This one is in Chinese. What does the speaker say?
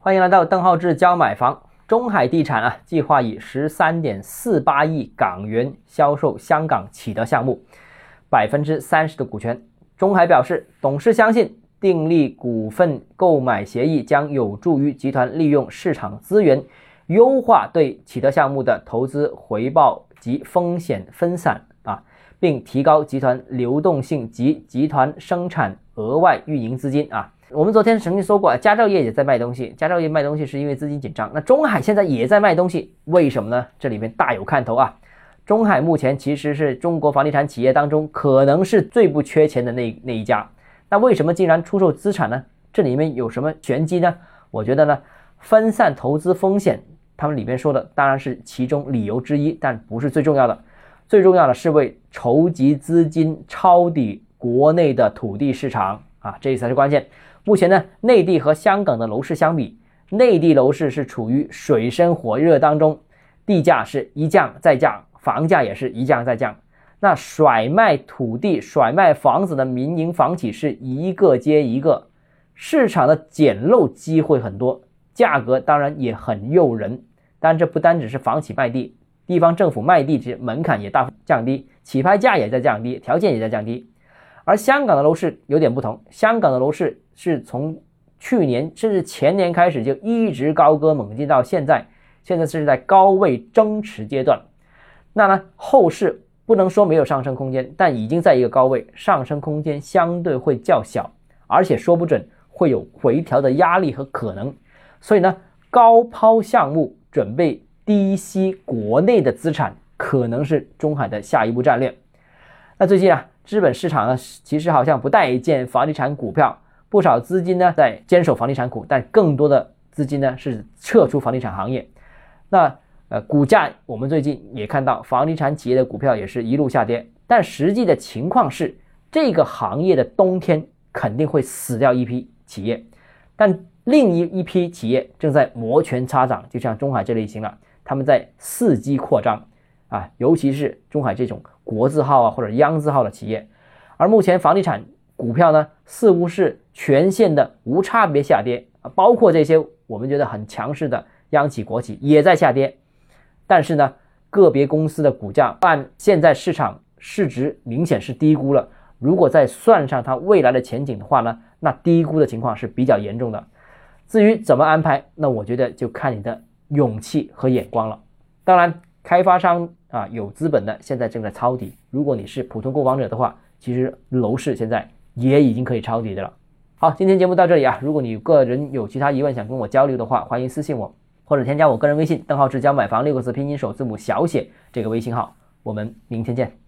欢迎来到邓浩志教买房。中海地产啊，计划以十三点四八亿港元销售香港启德项目百分之三十的股权。中海表示，董事相信订立股份购买协议将有助于集团利用市场资源，优化对启德项目的投资回报及风险分散啊，并提高集团流动性及集团生产额外运营资金啊。我们昨天曾经说过啊，佳兆业也在卖东西。佳兆业卖东西是因为资金紧张。那中海现在也在卖东西，为什么呢？这里面大有看头啊！中海目前其实是中国房地产企业当中可能是最不缺钱的那那一家。那为什么竟然出售资产呢？这里面有什么玄机呢？我觉得呢，分散投资风险，他们里面说的当然是其中理由之一，但不是最重要的。最重要的是为筹集资金抄底国内的土地市场啊，这才是关键。目前呢，内地和香港的楼市相比，内地楼市是处于水深火热当中，地价是一降再降，房价也是一降再降。那甩卖土地、甩卖房子的民营房企是一个接一个，市场的捡漏机会很多，价格当然也很诱人。但这不单只是房企卖地，地方政府卖地这门槛也大幅降低，起拍价也在降低，条件也在降低。而香港的楼市有点不同，香港的楼市是从去年甚至前年开始就一直高歌猛进到现在，现在是在高位增持阶段。那呢，后市不能说没有上升空间，但已经在一个高位，上升空间相对会较小，而且说不准会有回调的压力和可能。所以呢，高抛项目准备低吸国内的资产，可能是中海的下一步战略。那最近啊。资本市场呢，其实好像不待见房地产股票，不少资金呢在坚守房地产股，但更多的资金呢是撤出房地产行业。那呃，股价我们最近也看到，房地产企业的股票也是一路下跌。但实际的情况是，这个行业的冬天肯定会死掉一批企业，但另一一批企业正在摩拳擦掌，就像中海这类型了，他们在伺机扩张啊，尤其是中海这种。国字号啊，或者央字号的企业，而目前房地产股票呢，似乎是全线的无差别下跌啊，包括这些我们觉得很强势的央企国企也在下跌。但是呢，个别公司的股价按现在市场市值明显是低估了。如果再算上它未来的前景的话呢，那低估的情况是比较严重的。至于怎么安排，那我觉得就看你的勇气和眼光了。当然，开发商。啊，有资本的现在正在抄底。如果你是普通购房者的话，其实楼市现在也已经可以抄底的了。好，今天节目到这里啊。如果你个人有其他疑问想跟我交流的话，欢迎私信我或者添加我个人微信“邓浩志教买房”六个字拼音首字母小写这个微信号。我们明天见。